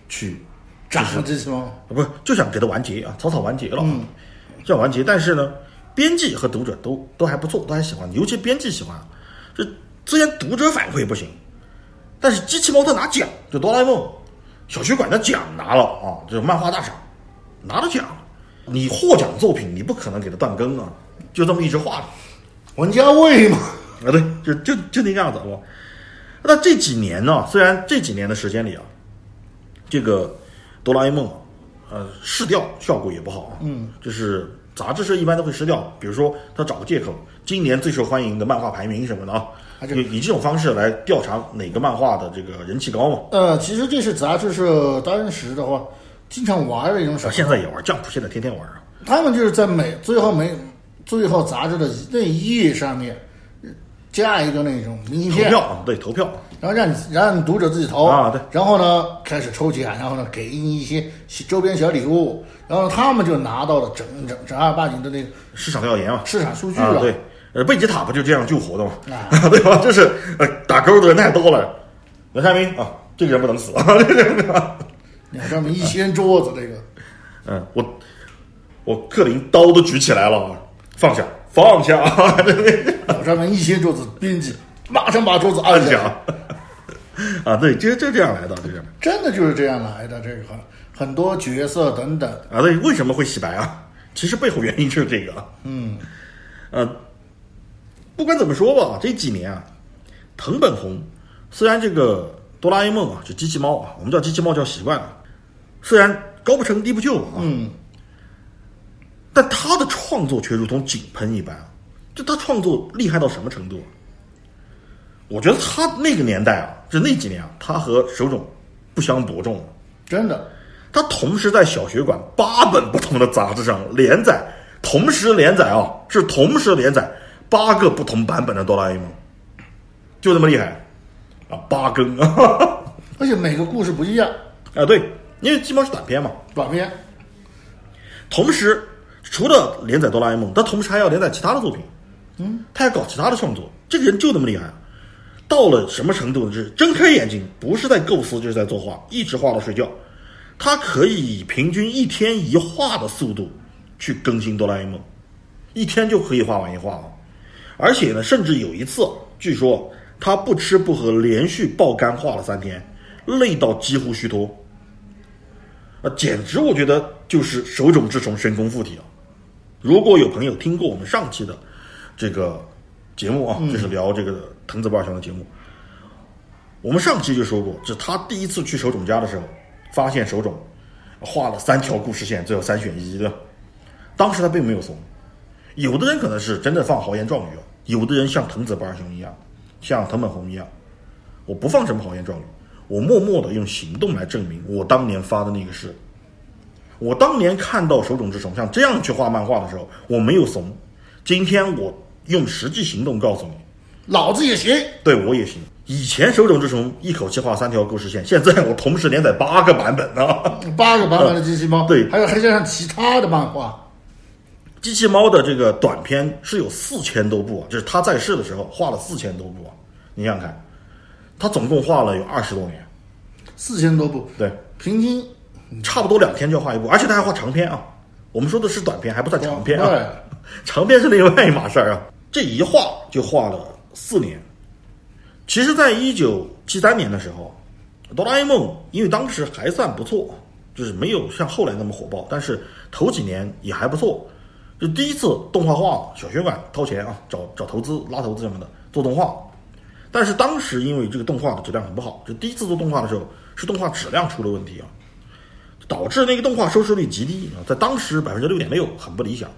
去长了这只猫，啊，不是就想给它完结啊，草草完结了，嗯，想完结，但是呢，编辑和读者都都还不错，都还喜欢，尤其编辑喜欢。这虽然读者反馈不行，但是机器猫它拿奖，就哆啦 A 梦小学馆的奖拿了啊，就是漫画大赏拿了奖。你获奖作品，你不可能给它断更啊，就这么一直画着。王家卫嘛，啊，对，就就就那个样子哦。那这几年呢，虽然这几年的时间里啊，这个哆啦 A 梦，呃，试调效果也不好啊。嗯，就是杂志社一般都会失掉，比如说他找个借口，今年最受欢迎的漫画排名什么的啊，以以这种方式来调查哪个漫画的这个人气高嘛。呃，其实这是杂志社当时的话经常玩的一种手啊，法。现在也玩，酱谱现在天天玩啊。他们就是在每最后每最后杂志的那一页上面加一个那种明信片，投票啊，对，投票。然后让你让读者自己投啊对然后呢开始抽奖，然后呢给你一些周边小礼物，然后他们就拿到了整整正儿八经的那个市场调研嘛，市场数据啊，对，呃，贝吉塔不就这样救活的吗？啊 对吧？就是呃，打勾的人太多了。梁山明啊，这个人不能死啊，这个人你看上面一掀桌子这个，嗯，我我克林刀都举起来了，啊，放下，放下，上面一掀桌子，编辑马上把桌子按按下。啊，对，就就这样来的，就这样真的就是这样来的。这个很多角色等等，啊。对，为什么会洗白啊？其实背后原因就是这个。嗯，呃，不管怎么说吧，这几年啊，藤本弘虽然这个哆啦 A 梦啊，就机器猫啊，我们叫机器猫叫习惯了，虽然高不成低不就啊，嗯，但他的创作却如同井喷一般啊，就他创作厉害到什么程度啊？我觉得他那个年代啊，就那几年啊，他和手冢不相伯仲啊。真的，他同时在小学馆八本不同的杂志上连载，同时连载啊，是同时连载八个不同版本的哆啦 A 梦，就这么厉害啊，八更啊！而且每个故事不一样，啊，对，因为鸡毛是短篇嘛，短篇，同时除了连载哆啦 A 梦，他同时还要连载其他的作品，嗯，他还搞其他的创作，这个人就这么厉害。到了什么程度呢？就是睁开眼睛，不是在构思，就是在作画，一直画到睡觉。他可以以平均一天一画的速度去更新哆啦 A 梦，一天就可以画完一画了。而且呢，甚至有一次，据说他不吃不喝，连续爆肝画了三天，累到几乎虚脱。啊，简直我觉得就是手冢治虫神功附体啊！如果有朋友听过我们上期的这个节目啊，就是聊这个藤子不二雄的节目，我们上期就说过，这他第一次去手冢家的时候，发现手冢画了三条故事线，最后三选一的。当时他并没有怂，有的人可能是真的放豪言壮语啊，有的人像藤子不二雄一样，像藤本弘一样，我不放什么豪言壮语，我默默的用行动来证明我当年发的那个誓。我当年看到手冢治虫像这样去画漫画的时候，我没有怂。今天我用实际行动告诉你，老子也行。对我也行。以前手冢治虫一口气画三条故事线，现在我同时连载八个版本呢。八个版本的机器猫，对还有还加上其他的漫画，机器猫的这个短片是有四千多部啊，就是他在世的时候画了四千多部啊。你想想看，他总共画了有二十多年，四千多部，对，平均差不多两天就要画一部，而且他还画长篇啊。我们说的是短篇，还不算长篇啊。长篇是另外一码事儿啊。这一画就画了四年。其实，在一九七三年的时候，哆啦 A 梦因为当时还算不错，就是没有像后来那么火爆，但是头几年也还不错。就第一次动画化，小学馆掏钱啊，找找投资、拉投资什么的做动画。但是当时因为这个动画的质量很不好，就第一次做动画的时候是动画质量出了问题啊，导致那个动画收视率极低啊，在当时百分之六点六很不理想。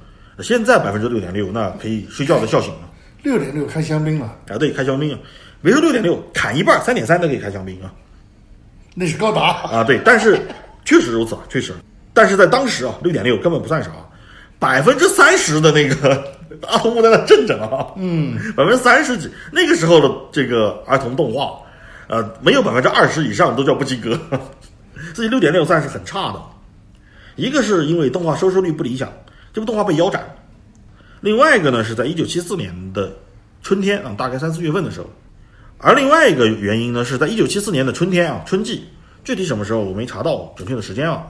现在百分之六点六，那可以睡觉的笑醒了。六点六开香槟了，啊，对，开香槟啊，别说六点六，砍一半三点三都可以开香槟啊。那是高达，啊，对，但是确实如此，啊，确实，但是在当时啊，六点六根本不算啥，百分之三十的那个 儿童在那震着啊，嗯，百分之三十几，那个时候的这个儿童动画，呃，没有百分之二十以上都叫不及格，自己六点六算是很差的。一个是因为动画收视率不理想，这部动画被腰斩；另外一个呢是在一九七四年的春天啊，大概三四月份的时候，而另外一个原因呢是在一九七四年的春天啊，春季，具体什么时候我没查到准确的时间啊。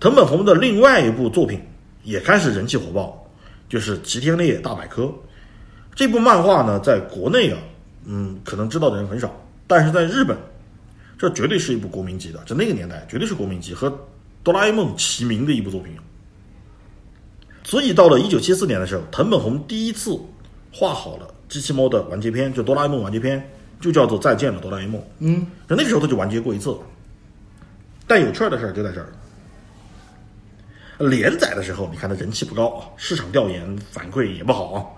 藤本弘的另外一部作品也开始人气火爆，就是《齐天烈大百科》这部漫画呢，在国内啊，嗯，可能知道的人很少，但是在日本，这绝对是一部国民级的，在那个年代绝对是国民级，和哆啦 A 梦齐名的一部作品。所以到了一九七四年的时候，藤本弘第一次画好了机器猫的完结篇，就哆啦 A 梦完结篇，就叫做《再见了，哆啦 A 梦》。嗯，那那个时候他就完结过一次了。但有趣的事儿就在这儿，连载的时候，你看它人气不高，市场调研反馈也不好。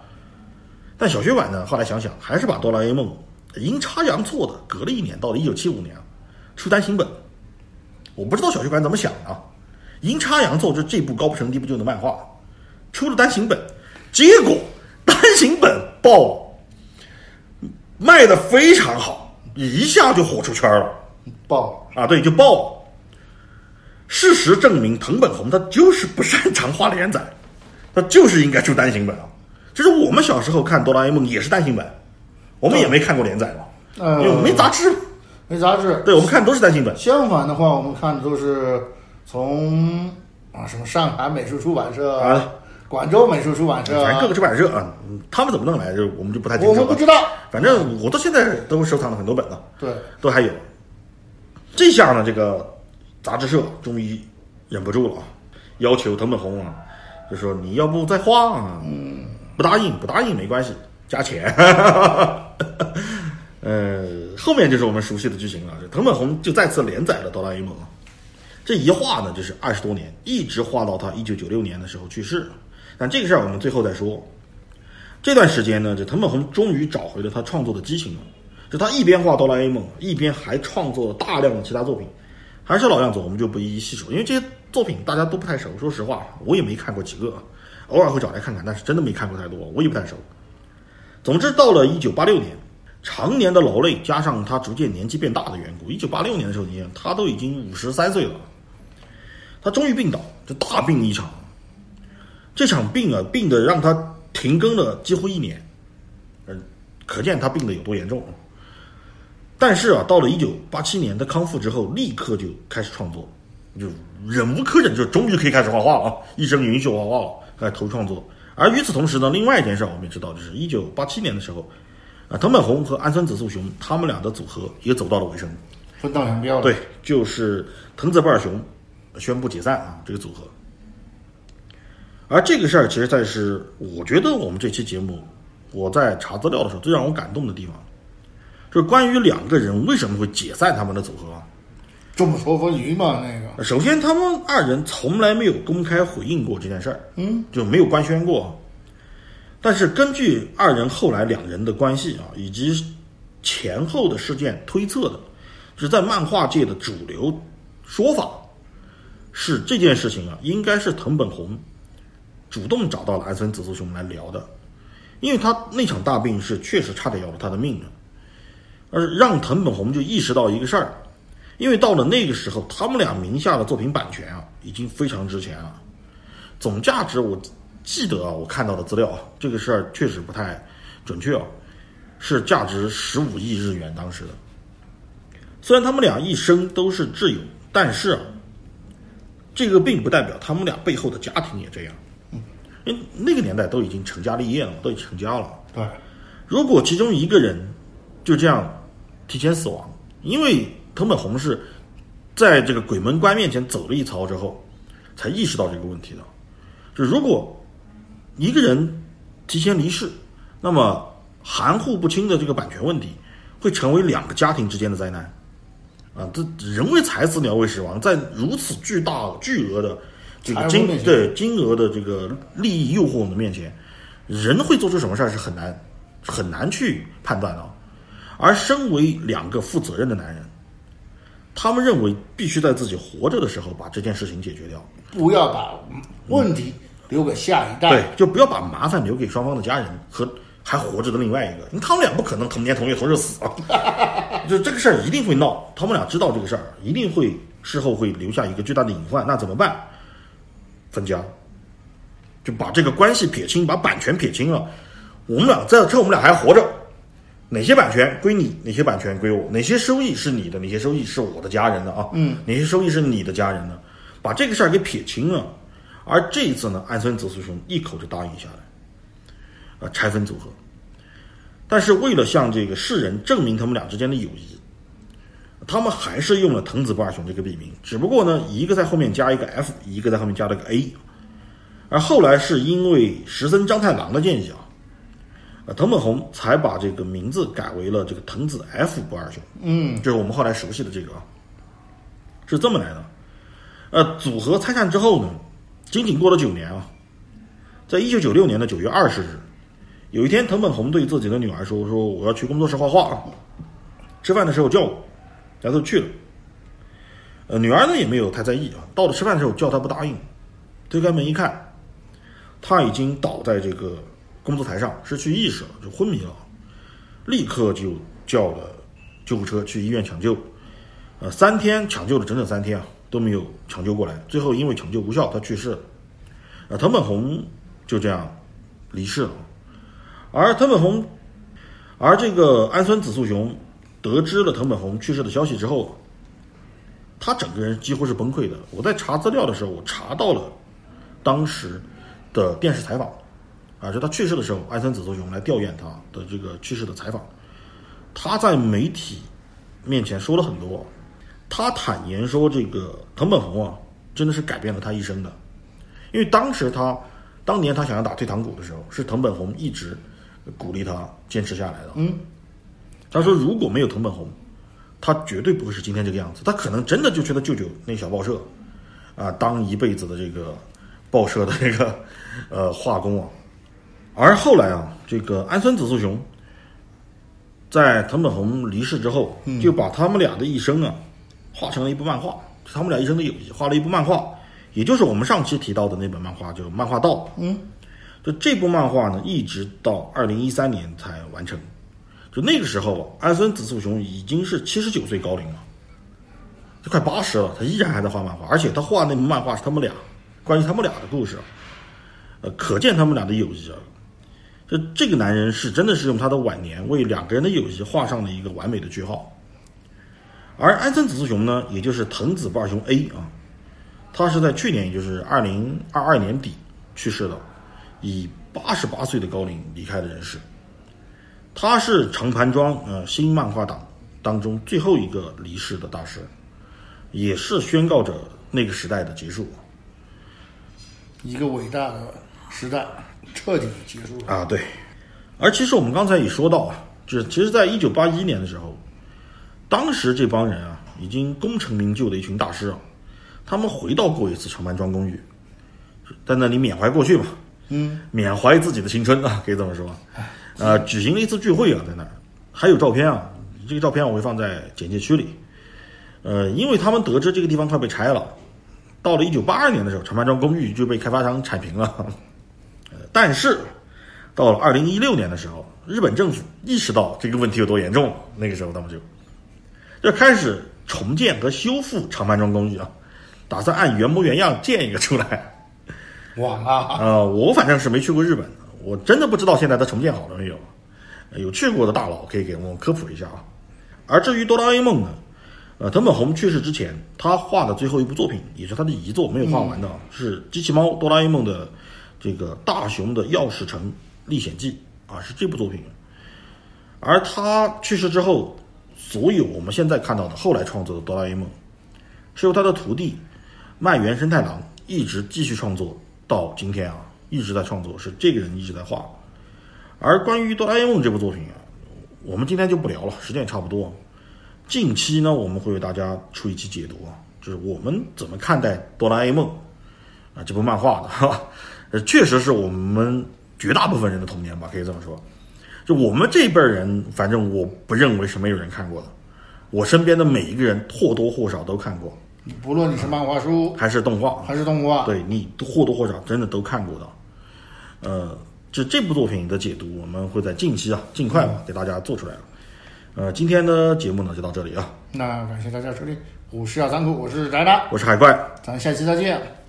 但小学馆呢，后来想想，还是把哆啦 A 梦阴差阳错的隔了一年，到了一九七五年出单行本。我不知道小学馆怎么想的，阴差阳错，就这部高不成低不就的漫画出了单行本，结果单行本爆了，卖的非常好，一下就火出圈了。爆啊，对，就爆。事实证明，藤本弘他就是不擅长画连载，他就是应该出单行本啊。就是我们小时候看哆啦 A 梦也是单行本，我们也没看过连载嘛，呃因为我没杂志。没杂志。对，我们看都是单行本。相反的话，我们看的都是从啊什么上海美术出版社啊、广州美术出版社啊反正各个，出版社啊，嗯他们怎么弄来，就我们就不太清楚了。我们不知道。反正我到现在都收藏了很多本了，对，都还有。这下呢，这个杂志社终于忍不住了啊，要求藤本弘啊，就说你要不再画啊？嗯，不答应，不答应没关系，加钱。呃，后面就是我们熟悉的剧情了，这藤本弘就再次连载了《哆啦 A 梦》啊。这一画呢，就是二十多年，一直画到他一九九六年的时候去世。但这个事儿我们最后再说。这段时间呢，这藤本弘终于找回了他创作的激情了。就他一边画哆啦 A 梦，一边还创作了大量的其他作品。还是老样子，我们就不一一细数，因为这些作品大家都不太熟。说实话，我也没看过几个，偶尔会找来看看，但是真的没看过太多，我也不太熟。总之，到了一九八六年，常年的劳累加上他逐渐年纪变大的缘故，一九八六年的时候，你看他都已经五十三岁了，他终于病倒，就大病一场。这场病啊，病的让他停更了几乎一年，嗯，可见他病的有多严重。但是啊，到了一九八七年他康复之后，立刻就开始创作，就忍无可忍，就终于可以开始画画了啊！医生允许我画画了，开始投创作。而与此同时呢，另外一件事我们也知道，就是一九八七年的时候，啊，藤本弘和安孙子素雄他们俩的组合也走到了尾声。分道扬镳了。对，就是藤泽不二雄宣布解散啊，这个组合。而这个事儿，其实在是我觉得我们这期节目，我在查资料的时候最让我感动的地方，就是关于两个人为什么会解散他们的组合啊。众说纷纭嘛，那个首先，他们二人从来没有公开回应过这件事儿，嗯，就没有官宣过。但是根据二人后来两人的关系啊，以及前后的事件推测的，是在漫画界的主流说法是这件事情啊，应该是藤本弘主动找到了安森子素雄来聊的，因为他那场大病是确实差点要了他的命的，而让藤本弘就意识到一个事儿。因为到了那个时候，他们俩名下的作品版权啊，已经非常值钱了，总价值我记得啊，我看到的资料啊，这个事儿确实不太准确啊，是价值十五亿日元当时的。虽然他们俩一生都是挚友，但是啊，这个并不代表他们俩背后的家庭也这样。嗯因为那个年代都已经成家立业了，都已经成家了。对，如果其中一个人就这样提前死亡，因为藤本弘是在这个鬼门关面前走了一遭之后，才意识到这个问题的。就如果一个人提前离世，那么含糊不清的这个版权问题，会成为两个家庭之间的灾难。啊，这人为财死，鸟为食亡，在如此巨大巨额的这个金对金额的这个利益诱惑的面前，人会做出什么事儿是很难很难去判断的。而身为两个负责任的男人，他们认为必须在自己活着的时候把这件事情解决掉，不要把问题留给下一代。对，就不要把麻烦留给双方的家人和还活着的另外一个，因为他们俩不可能同年同月同日死啊，就这个事儿一定会闹，他们俩知道这个事儿，一定会事后会留下一个巨大的隐患，那怎么办？分家，就把这个关系撇清，把版权撇清了。我们俩在这，我们俩还活着，哪些版权归你，哪些版权归我，哪些收益是你的，哪些收益是我的家人的啊？嗯，哪些收益是你的家人的，把这个事儿给撇清了。而这一次呢，安孙子素雄一口就答应下来，呃，拆分组合。但是为了向这个世人证明他们俩之间的友谊，他们还是用了藤子不二雄这个笔名，只不过呢，一个在后面加一个 F，一个在后面加了个 A。而后来是因为石森章太郎的建议啊，呃，藤本弘才把这个名字改为了这个藤子 F 不二雄，嗯，就是我们后来熟悉的这个啊，是这么来的。呃，组合拆散之后呢，仅仅过了九年啊，在一九九六年的九月二十日，有一天藤本弘对自己的女儿说：“说我要去工作室画画啊，吃饭的时候叫我。”然后就去了。呃，女儿呢也没有太在意啊，到了吃饭的时候叫他不答应，推开门一看，他已经倒在这个工作台上，失去意识了，就昏迷了，立刻就叫了救护车去医院抢救。呃，三天抢救了整整三天啊，都没有抢救过来，最后因为抢救无效，他去世了。呃，藤本弘就这样离世了。而藤本弘，而这个安孙子素雄得知了藤本弘去世的消息之后，他整个人几乎是崩溃的。我在查资料的时候，我查到了当时的电视采访，啊，就他去世的时候，爱森子素雄来吊唁他的这个去世的采访，他在媒体面前说了很多。他坦言说：“这个藤本弘啊，真的是改变了他一生的，因为当时他当年他想要打退堂鼓的时候，是藤本弘一直鼓励他坚持下来的。嗯，他说如果没有藤本弘，他绝对不会是今天这个样子。他可能真的就去他舅舅那小报社啊，当一辈子的这个报社的这个呃画工啊。而后来啊，这个安孙子素雄在藤本弘离世之后，就把他们俩的一生啊。”画成了一部漫画，他们俩一生的友谊，画了一部漫画，也就是我们上期提到的那本漫画，就《漫画道》。嗯，就这部漫画呢，一直到二零一三年才完成。就那个时候，安孙子素雄已经是七十九岁高龄了，就快八十了，他依然还在画漫画，而且他画那部漫画是他们俩关于他们俩的故事，呃，可见他们俩的友谊啊。就这个男人是真的是用他的晚年为两个人的友谊画上了一个完美的句号。而安森子素雄呢，也就是藤子不二雄 A 啊，他是在去年，也就是二零二二年底去世的，以八十八岁的高龄离开的人世。他是长盘庄呃新漫画党当中最后一个离世的大师，也是宣告着那个时代的结束。一个伟大的时代彻底结束了。啊，对。而其实我们刚才也说到啊，就是其实，在一九八一年的时候。当时这帮人啊，已经功成名就的一群大师啊，他们回到过一次长白庄公寓，在那里缅怀过去嘛，嗯，缅怀自己的青春啊，可以这么说，呃，举行了一次聚会啊，在那儿还有照片啊，这个照片我会放在简介区里，呃，因为他们得知这个地方快被拆了，到了一九八二年的时候，长白庄公寓就被开发商铲平了，呃，但是到了二零一六年的时候，日本政府意识到这个问题有多严重，那个时候他们就。就开始重建和修复长盘庄公寓啊，打算按原模原样建一个出来。晚了，呃，我反正是没去过日本，我真的不知道现在它重建好了没有。有去过的大佬可以给我们科普一下啊。而至于哆啦 A 梦呢，呃，藤本弘去世之前，他画的最后一部作品，也是他的遗作，没有画完的，是《机器猫哆啦 A 梦》的这个大雄的钥匙城历险记啊，是这部作品。而他去世之后。所有我们现在看到的后来创作的哆啦 A 梦，是由他的徒弟麦原生太郎一直继续创作到今天啊，一直在创作，是这个人一直在画。而关于哆啦 A 梦这部作品啊，我们今天就不聊了，时间也差不多。近期呢，我们会为大家出一期解读啊，就是我们怎么看待哆啦 A 梦啊这部漫画的，哈，确实是我们绝大部分人的童年吧，可以这么说。就我们这辈人，反正我不认为是没有人看过的。我身边的每一个人或多或少都看过，不论你是漫画书还是动画，还是动画，对你或多或少真的都看过的。呃，就这部作品的解读，我们会在近期啊，尽快吧给大家做出来了。呃，今天的节目呢就到这里啊。那感谢大家收听，我是小仓库，我是宅男，我是海怪，咱下期再见。